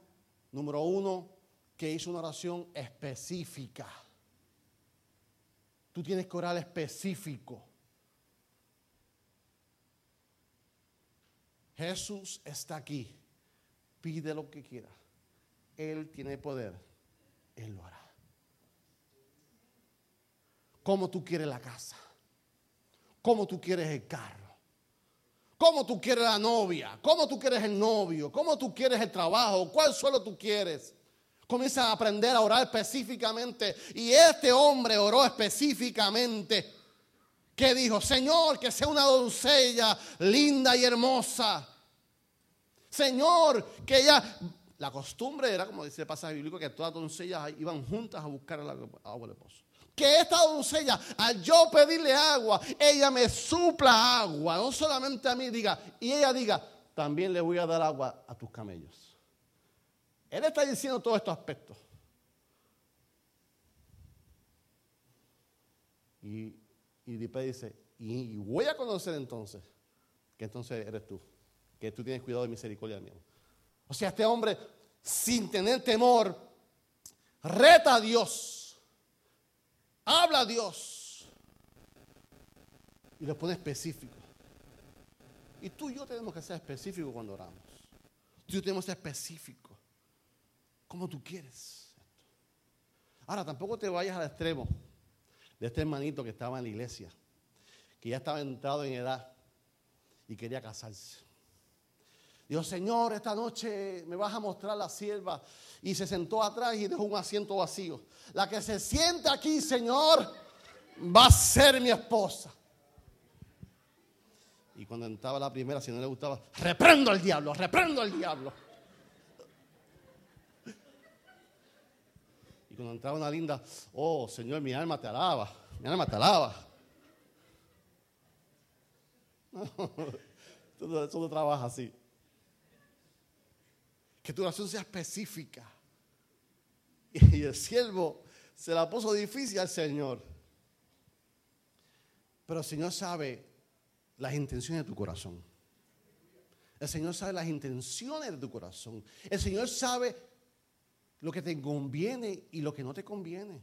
número uno, que hizo una oración específica. Tú tienes que orar específico. Jesús está aquí. Pide lo que quiera. Él tiene poder. Él lo hará. ¿Cómo tú quieres la casa? ¿Cómo tú quieres el carro? ¿Cómo tú quieres la novia? ¿Cómo tú quieres el novio? ¿Cómo tú quieres el trabajo? ¿Cuál suelo tú quieres? Comienza a aprender a orar específicamente. Y este hombre oró específicamente que dijo, Señor, que sea una doncella linda y hermosa. Señor, que ella... La costumbre era, como dice el pasaje bíblico, que todas las doncellas iban juntas a buscar el agua de pozo. Que esta doncella, al yo pedirle agua, ella me supla agua. No solamente a mí diga, y ella diga, también le voy a dar agua a tus camellos. Él está diciendo todos estos aspectos. Y y dice, y voy a conocer entonces que entonces eres tú, que tú tienes cuidado de misericordia mío. O sea, este hombre, sin tener temor, reta a Dios, habla a Dios y lo pone específico. Y tú y yo tenemos que ser específicos cuando oramos. Tú y yo tenemos que ser específicos. Como tú quieres. Ahora, tampoco te vayas al extremo de este hermanito que estaba en la iglesia, que ya estaba entrado en edad y quería casarse. Dijo, Señor, esta noche me vas a mostrar la sierva. Y se sentó atrás y dejó un asiento vacío. La que se siente aquí, Señor, va a ser mi esposa. Y cuando entraba la primera, si no le gustaba, reprendo al diablo, reprendo al diablo. Y cuando entraba una linda, oh Señor, mi alma te alaba, mi alma te alaba. Eso no trabaja así. Que tu oración sea específica. Y el siervo se la puso difícil al Señor. Pero el Señor sabe las intenciones de tu corazón. El Señor sabe las intenciones de tu corazón. El Señor sabe lo que te conviene y lo que no te conviene.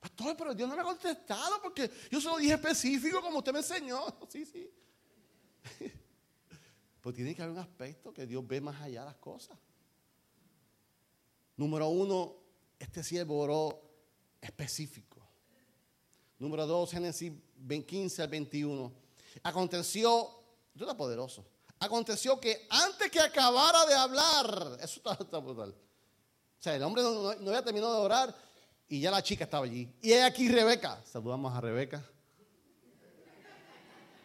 Pastor, pero Dios no me ha contestado porque yo solo dije específico como usted me enseñó. Sí, sí. Pues tiene que haber un aspecto que Dios ve más allá de las cosas. Número uno, este siervo oró específico. Número dos, Génesis 15 al 21. Aconteció, Dios está poderoso. Aconteció que antes que acabara de hablar, eso está, brutal. O sea, el hombre no, había terminado de orar y ya la chica estaba allí. Y es aquí Rebeca. Saludamos a Rebeca.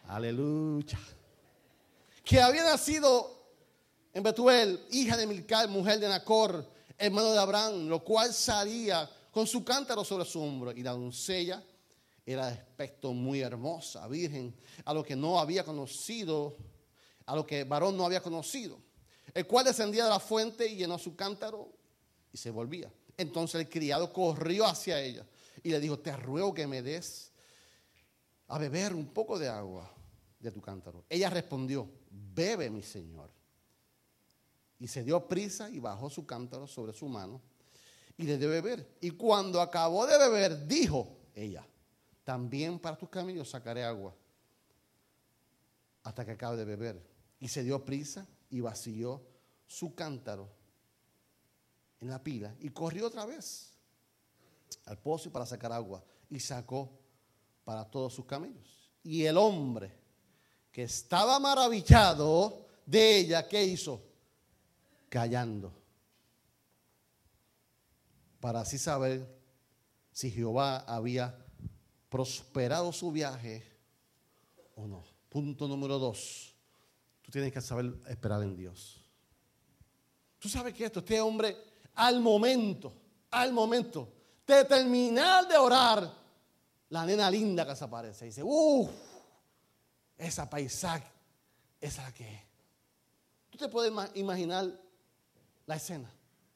Aleluya. Que había nacido en Betuel, hija de Milcal, mujer de Nacor, hermano de Abraham, lo cual salía con su cántaro sobre su hombro. Y la doncella era de aspecto muy hermosa, virgen, a lo que no había conocido, a lo que varón no había conocido, el cual descendía de la fuente y llenó su cántaro y se volvía. Entonces el criado corrió hacia ella y le dijo, te ruego que me des a beber un poco de agua de tu cántaro. Ella respondió, bebe mi señor. Y se dio prisa y bajó su cántaro sobre su mano y le dio beber. Y cuando acabó de beber, dijo ella, también para tus caminos sacaré agua hasta que acabe de beber. Y se dio prisa y vació su cántaro en la pila y corrió otra vez al pozo para sacar agua y sacó para todos sus camellos. Y el hombre que estaba maravillado de ella, ¿qué hizo? Callando. Para así saber si Jehová había prosperado su viaje o no. Punto número dos. Tú tienes que saber esperar en Dios. Tú sabes que esto, este hombre, al momento, al momento de terminar de orar, la nena linda que se aparece y dice, uff, esa paisaje, esa es la que es. Tú te puedes imaginar la escena.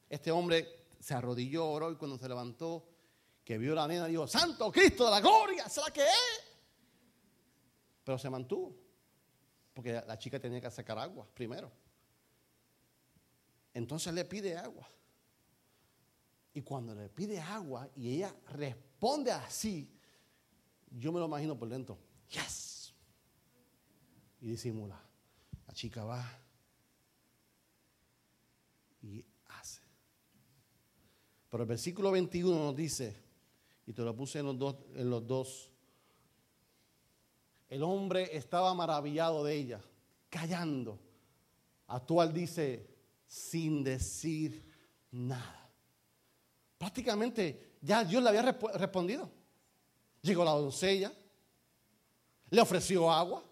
Este hombre se arrodilló, oró y cuando se levantó, que vio la nena, dijo, Santo Cristo de la gloria, es la que es. Pero se mantuvo, porque la chica tenía que sacar agua primero. Entonces le pide agua. Y cuando le pide agua y ella responde así, yo me lo imagino por dentro. Y disimula. La chica va y hace. Pero el versículo 21 nos dice, y te lo puse en los dos. En los dos. El hombre estaba maravillado de ella, callando. Actual dice, sin decir nada. Prácticamente ya Dios le había respondido. Llegó la doncella, le ofreció agua,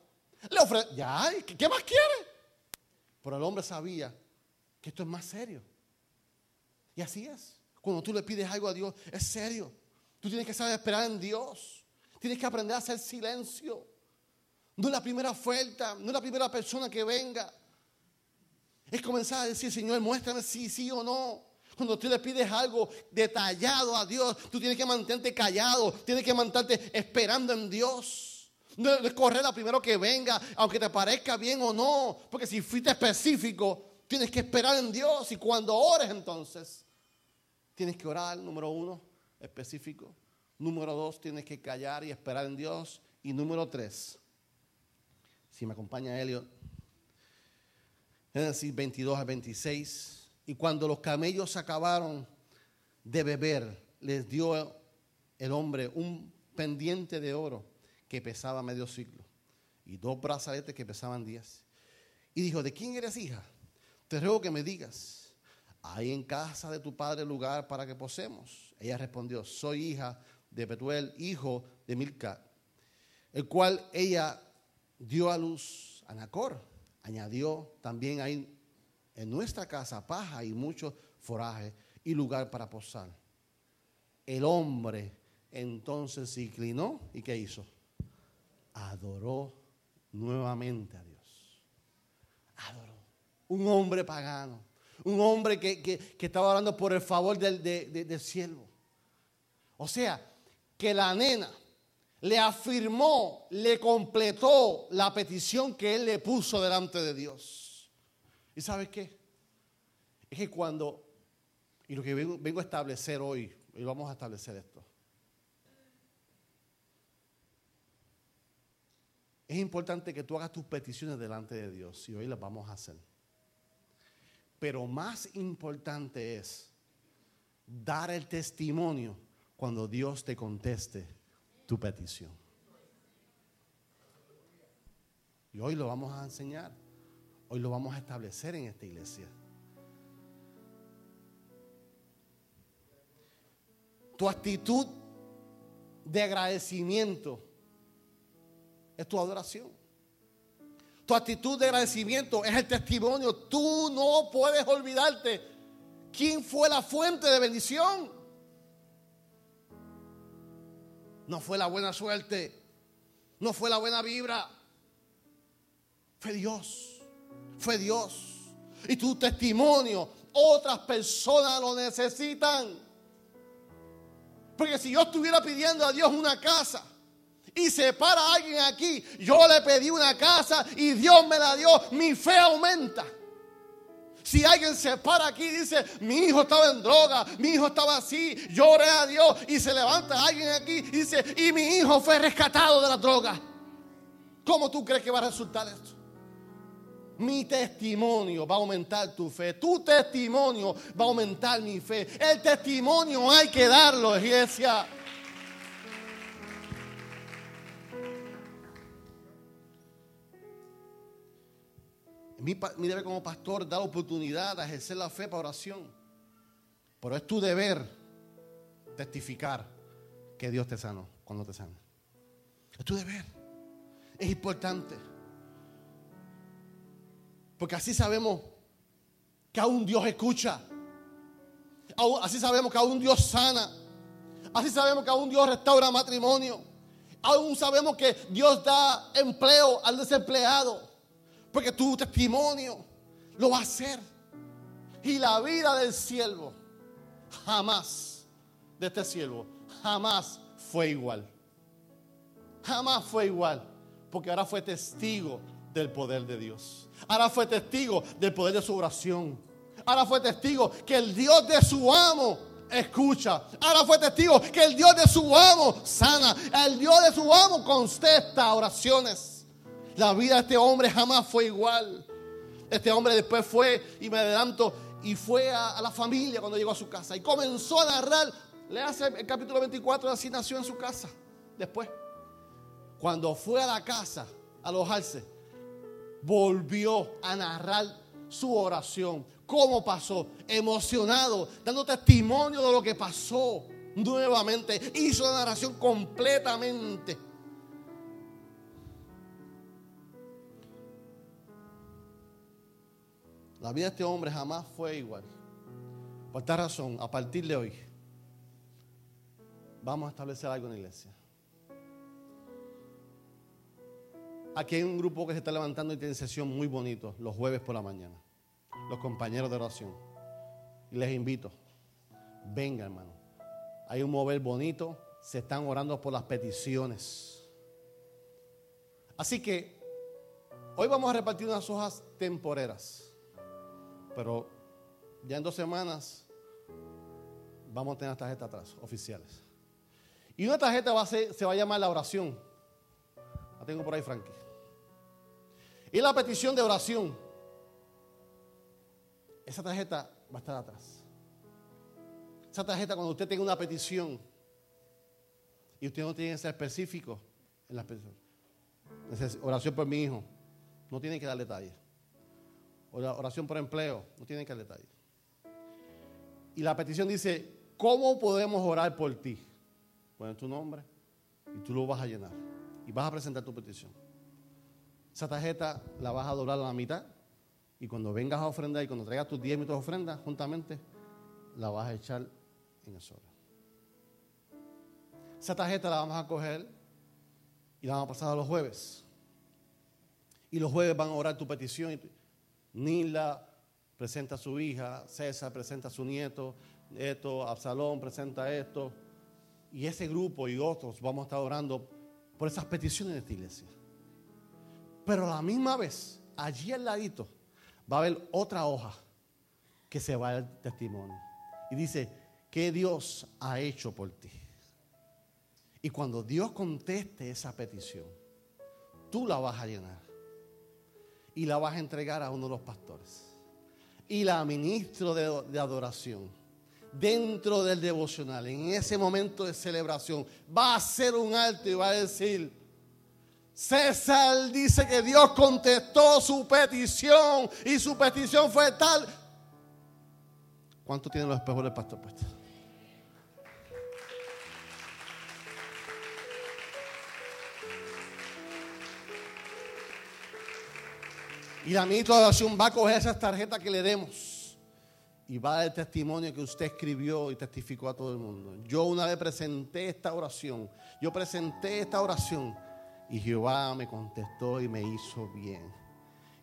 le ofreció, ya, ¿qué más quiere? Pero el hombre sabía que esto es más serio. Y así es. Cuando tú le pides algo a Dios, es serio. Tú tienes que saber esperar en Dios. Tienes que aprender a hacer silencio. No es la primera oferta, no es la primera persona que venga. Es comenzar a decir, Señor, muéstrame si sí o no. Cuando tú le pides algo detallado a Dios, tú tienes que mantenerte callado, tienes que mantenerte esperando en Dios. Correr la primero que venga, aunque te parezca bien o no, porque si fuiste específico, tienes que esperar en Dios y cuando ores entonces, tienes que orar, número uno, específico. Número dos, tienes que callar y esperar en Dios. Y número tres, si me acompaña Elliot, Génesis 22 a 26. Y cuando los camellos acabaron de beber, les dio el hombre un pendiente de oro pesaba medio siglo y dos brazaletes que pesaban diez. Y dijo, ¿de quién eres hija? Te ruego que me digas, ¿hay en casa de tu padre lugar para que posemos? Ella respondió, soy hija de Betuel, hijo de Milca, el cual ella dio a luz a Nacor. Añadió también ahí en nuestra casa paja y muchos forajes. y lugar para posar. El hombre entonces se inclinó y ¿qué hizo? Adoró nuevamente a Dios. Adoró. Un hombre pagano. Un hombre que, estaba orando por el favor del, del siervo. O sea, que la nena le afirmó, le completó la petición que él le puso delante de Dios. ¿Y sabes qué? Es que cuando, y lo que vengo, a establecer hoy, y vamos a establecer esto, es importante que tú hagas tus peticiones delante de Dios y hoy las vamos a hacer. Pero más importante es dar el testimonio cuando Dios te conteste tu petición. Y hoy lo vamos a enseñar. Hoy lo vamos a establecer en esta iglesia. Tu actitud de agradecimiento es tu adoración. Tu actitud de agradecimiento es el testimonio. Tú no puedes olvidarte quién fue la fuente de bendición. No fue la buena suerte. No fue la buena vibra. Fue Dios. Fue Dios. Y tu testimonio, otras personas lo necesitan. Porque si yo estuviera pidiendo a Dios una casa y se para alguien aquí, yo le pedí una casa y Dios me la dio, mi fe aumenta. Si alguien se para aquí y dice, mi hijo estaba en droga, mi hijo estaba así, lloré a Dios y se levanta alguien aquí y dice, y mi hijo fue rescatado de la droga. ¿Cómo tú crees que va a resultar esto? Mi testimonio va a aumentar tu fe. Tu testimonio va a aumentar mi fe. El testimonio hay que darlo, iglesia. Mi, deber como pastor da oportunidad a ejercer la fe para oración. Pero es tu deber testificar que Dios te sanó cuando te sana. Es tu deber. Es importante. Porque así sabemos que aún Dios escucha. Así sabemos que aún Dios sana. Así sabemos que aún Dios restaura matrimonio. Aún sabemos que Dios da empleo al desempleado. Porque tu testimonio lo va a hacer. Y la vida del siervo, jamás, de este siervo, jamás fue igual. Jamás fue igual. Porque ahora fue testigo del poder de Dios. Ahora fue testigo del poder de su oración. Ahora fue testigo que el Dios de su amo escucha. Ahora fue testigo que el Dios de su amo sana. El Dios de su amo contesta oraciones. La vida de este hombre jamás fue igual. Este hombre después fue, y me adelanto, y fue a, la familia cuando llegó a su casa. Y comenzó a narrar, le hace el capítulo 24, así nació en su casa. Después, cuando fue a la casa a alojarse, volvió a narrar su oración. ¿Cómo pasó? Emocionado, dando testimonio de lo que pasó nuevamente. Hizo la narración completamente. La vida de este hombre jamás fue igual. Por esta razón, a partir de hoy, vamos a establecer algo en la iglesia. Aquí hay un grupo que se está levantando y tiene sesión muy bonito los jueves por la mañana. Los compañeros de oración. Y les invito, venga hermano. Hay un mover bonito, se están orando por las peticiones. Así que hoy vamos a repartir unas hojas temporeras. Pero ya en dos semanas vamos a tener las tarjetas atrás, oficiales. Y una tarjeta se va a llamar la oración. La tengo por ahí, Frankie. Y la petición de oración. Esa tarjeta va a estar atrás. Esa tarjeta cuando usted tenga una petición y usted no tiene que ser específico en la petición. Oración por mi hijo. No tiene que dar detalles oración por empleo, no tienen que dar detalle. Y la petición dice, ¿cómo podemos orar por ti? Pones tu nombre y tú lo vas a llenar. Y vas a presentar tu petición. Esa tarjeta la vas a doblar a la mitad. Y cuando vengas a ofrendar y cuando traigas tus 10 minutos de ofrenda, juntamente, la vas a echar en el sobre. Esa tarjeta la vamos a coger y la vamos a pasar a los jueves. Y los jueves van a orar tu petición. Nila presenta a su hija, César presenta a su nieto, esto, Absalón presenta esto. Y ese grupo y otros vamos a estar orando por esas peticiones de esta iglesia. Pero a la misma vez, allí al ladito, va a haber otra hoja que se va al testimonio. Y dice, ¿qué Dios ha hecho por ti? Y cuando Dios conteste esa petición, tú la vas a llenar. Y la vas a entregar a uno de los pastores. Y la ministro de, de adoración dentro del devocional, en ese momento de celebración, va a hacer un alto y va a decir, César dice que Dios contestó su petición y su petición fue tal. ¿Cuánto tienen los espejos del pastor puestos? Y la ministra de oración va a coger esas tarjetas que le demos y va a dar el testimonio que usted escribió y testificó a todo el mundo. Yo una vez presenté esta oración, yo presenté esta oración y Jehová me contestó y me hizo bien.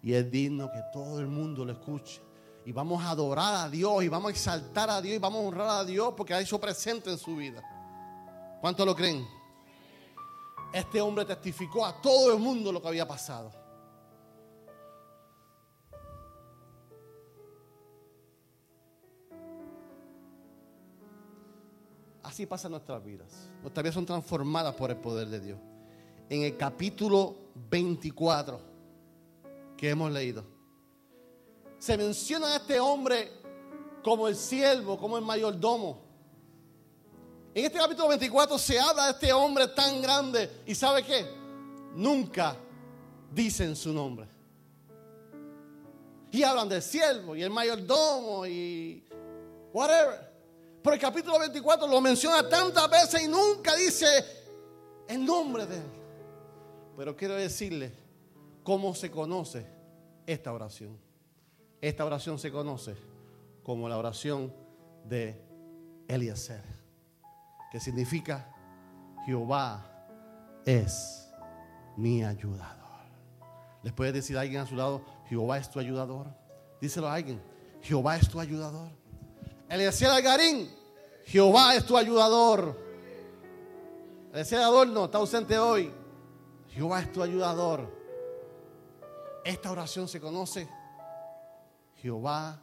Y es digno que todo el mundo lo escuche. Y vamos a adorar a Dios y vamos a exaltar a Dios y vamos a honrar a Dios porque ha hecho presente en su vida. ¿Cuántos lo creen? Este hombre testificó a todo el mundo lo que había pasado. Así pasan nuestras vidas. Nuestras vidas son transformadas por el poder de Dios en el capítulo 24 que hemos leído. Se menciona a este hombre como el siervo, como el mayordomo. En este capítulo 24 se habla de este hombre tan grande y ¿sabe qué? Nunca dicen su nombre. Y hablan del siervo y el mayordomo y whatever. Pero el capítulo 24 lo menciona tantas veces y nunca dice el nombre de él. Pero quiero decirle cómo se conoce esta oración. Esta oración se conoce como la oración de Eliezer, que significa Jehová es mi ayudador. ¿Les puede decir a alguien a su lado, Jehová es tu ayudador? Díselo a alguien, Jehová es tu ayudador. Eliezer Algarín, Jehová es tu ayudador. Eliezer Adorno está ausente hoy. Jehová es tu ayudador. Esta oración se conoce. Jehová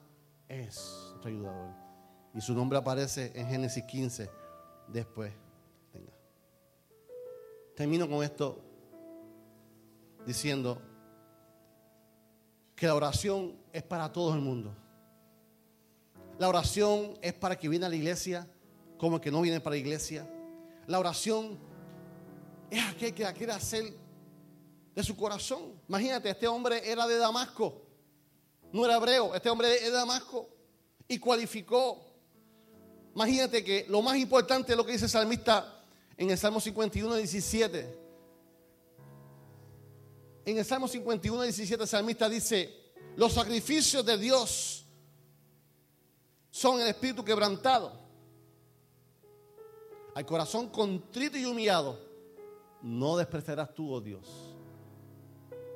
es tu ayudador. Y su nombre aparece en Génesis 15 después. Venga. Termino con esto diciendo que la oración es para todo el mundo. La oración es para que viene a la iglesia como el que no viene para la iglesia. La oración es aquel que la quiere hacer de su corazón. Imagínate, este hombre era de Damasco, no era hebreo, este hombre es de Damasco y cualificó. Imagínate que lo más importante es lo que dice el salmista en el Salmo 51, 17. En el Salmo 51, 17 el salmista dice, los sacrificios de Dios son el espíritu quebrantado. Al corazón contrito y humillado, no despreciarás tú, oh Dios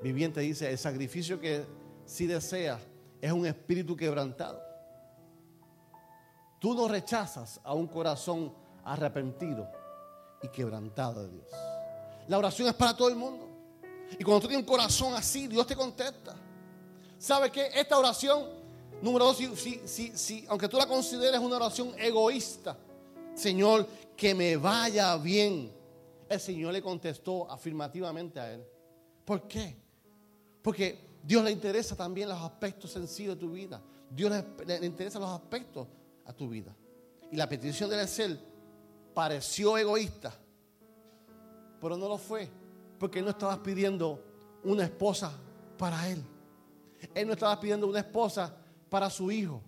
viviente dice, el sacrificio que si desea es un espíritu quebrantado. Tú no rechazas a un corazón arrepentido y quebrantado de Dios. La oración es para todo el mundo. Y cuando tú tienes un corazón así, Dios te contesta. ¿Sabe qué? Esta oración, número dos, si, si, si, aunque tú la consideres una oración egoísta, Señor, que me vaya bien. El Señor le contestó afirmativamente a él. ¿Por qué? Porque Dios le interesa también los aspectos sencillos de tu vida. Dios le, interesa los aspectos a tu vida. Y la petición de ser pareció egoísta, pero no lo fue, porque no estabas pidiendo una esposa para él. Él no estaba pidiendo una esposa para su hijo.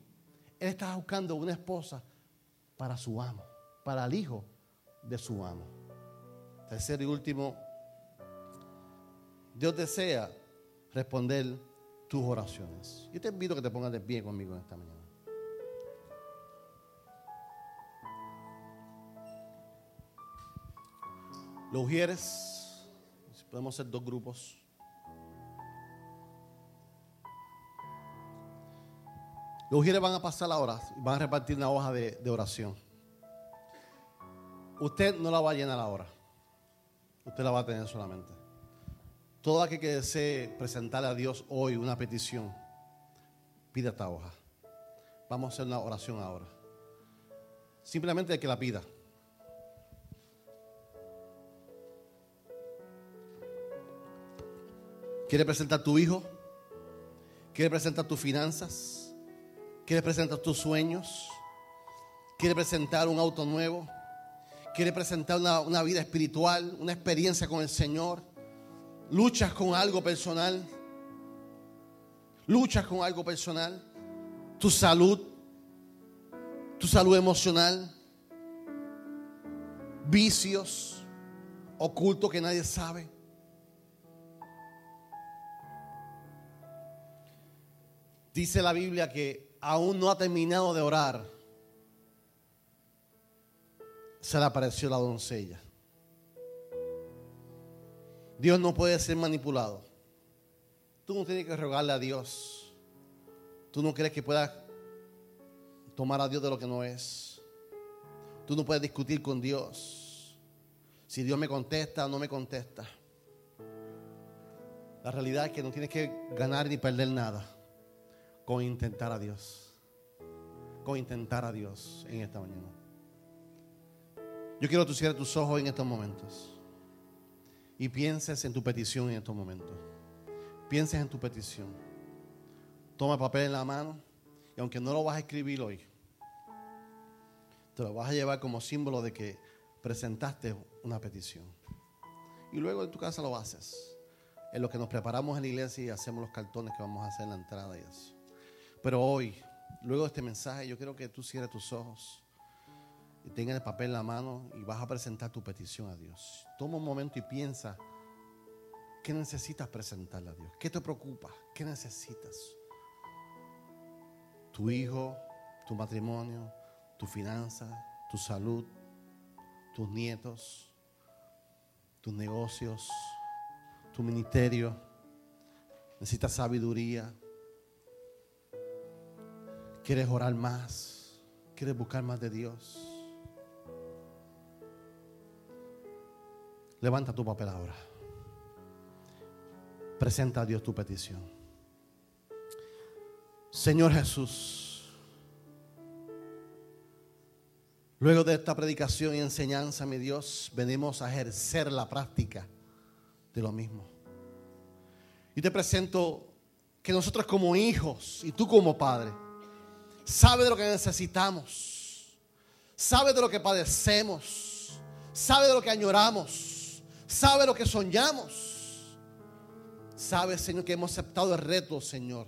Él estaba buscando una esposa para su amo, para el hijo de su amo. Tercer y último, Dios desea responder tus oraciones. Yo te invito a que te pongas de pie conmigo en esta mañana. Los mujeres, podemos ser dos grupos. Los ujieres van a pasar ahora y van a repartir una hoja de, oración. Usted no la va a llenar ahora. Usted la va a tener solamente. Todo aquel que desee presentarle a Dios hoy una petición, pida esta hoja. Vamos a hacer una oración ahora. Simplemente el que la pida. ¿Quiere presentar tu hijo? ¿Quiere presentar tus finanzas? ¿Quiere presentar tus sueños? ¿Quiere presentar un auto nuevo? ¿Quiere presentar una, una vida espiritual, una experiencia con el Señor? ¿Luchas con algo personal? ¿Luchas con algo personal? ¿Tu salud? ¿Tu salud emocional? ¿Vicios ocultos que nadie sabe? Dice la Biblia que aún no ha terminado de orar. Se le apareció la doncella. Dios no puede ser manipulado. Tú no tienes que rogarle a Dios. Tú no crees que puedas tomar a Dios de lo que no es. Tú no puedes discutir con Dios. Si Dios me contesta o no me contesta. La realidad es que no tienes que ganar ni perder nada con intentar a Dios. Con intentar a Dios en esta mañana. Yo quiero que tú cierres tus ojos en estos momentos. Y pienses en tu petición en estos momentos. Pienses en tu petición. Toma el papel en la mano. Y aunque no lo vas a escribir hoy, te lo vas a llevar como símbolo de que presentaste una petición. Y luego en tu casa lo haces. En lo que nos preparamos en la iglesia y hacemos los cartones que vamos a hacer en la entrada y eso. Pero hoy, luego de este mensaje, yo quiero que tú cierres tus ojos y tengas el papel en la mano y vas a presentar tu petición a Dios. Toma un momento y piensa, ¿qué necesitas presentarle a Dios? ¿Qué te preocupa? ¿Qué necesitas? Tu hijo, tu matrimonio, tu finanza, tu salud, tus nietos, tus negocios, tu ministerio. Necesitas sabiduría. ¿Quieres orar más? ¿Quieres buscar más de Dios? Levanta tu papel ahora. Presenta a Dios tu petición. Señor Jesús, luego de esta predicación y enseñanza, mi Dios, venimos a ejercer la práctica de lo mismo. Y te presento que nosotros como hijos y tú como padre, sabe de lo que necesitamos, sabe de lo que padecemos, sabe de lo que añoramos, sabe lo que soñamos. Sabe, Señor, que hemos aceptado el reto, Señor,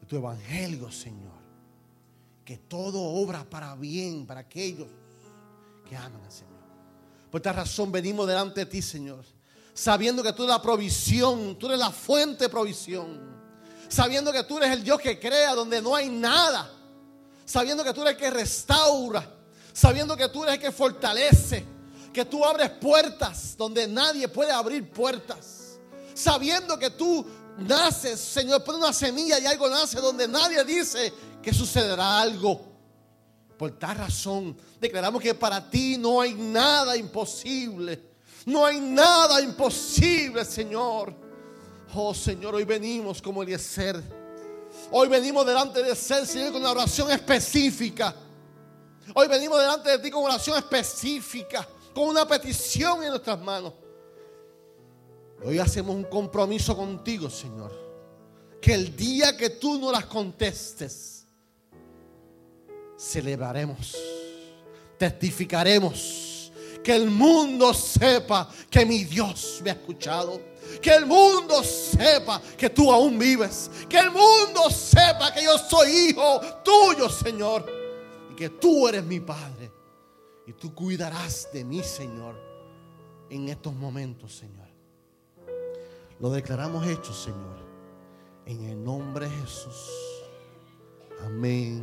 de tu evangelio, Señor. Que todo obra para bien, para aquellos que aman al Señor. Por esta razón venimos delante de ti, Señor, sabiendo que tú eres la provisión, tú eres la fuente de provisión sabiendo que tú eres el Dios que crea donde no hay nada, sabiendo que tú eres el que restaura, sabiendo que tú eres el que fortalece, que tú abres puertas donde nadie puede abrir puertas, sabiendo que tú naces, Señor, pone una semilla y algo nace donde nadie dice que sucederá algo. Por tal razón, declaramos que para ti no hay nada imposible. No hay nada imposible, Señor. Oh Señor, hoy venimos como Eliezer. Hoy venimos delante de ser, Señor, con una oración específica. Hoy venimos delante de ti con oración específica, con una petición en nuestras manos. Hoy hacemos un compromiso contigo, Señor. Que el día que tú no las contestes, celebraremos, testificaremos, que el mundo sepa que mi Dios me ha escuchado que el mundo sepa que tú aún vives. Que el mundo sepa que yo soy hijo tuyo, Señor. Y que tú eres mi Padre. Y tú cuidarás de mí, Señor, en estos momentos, Señor. Lo declaramos hecho, Señor. En el nombre de Jesús. Amén.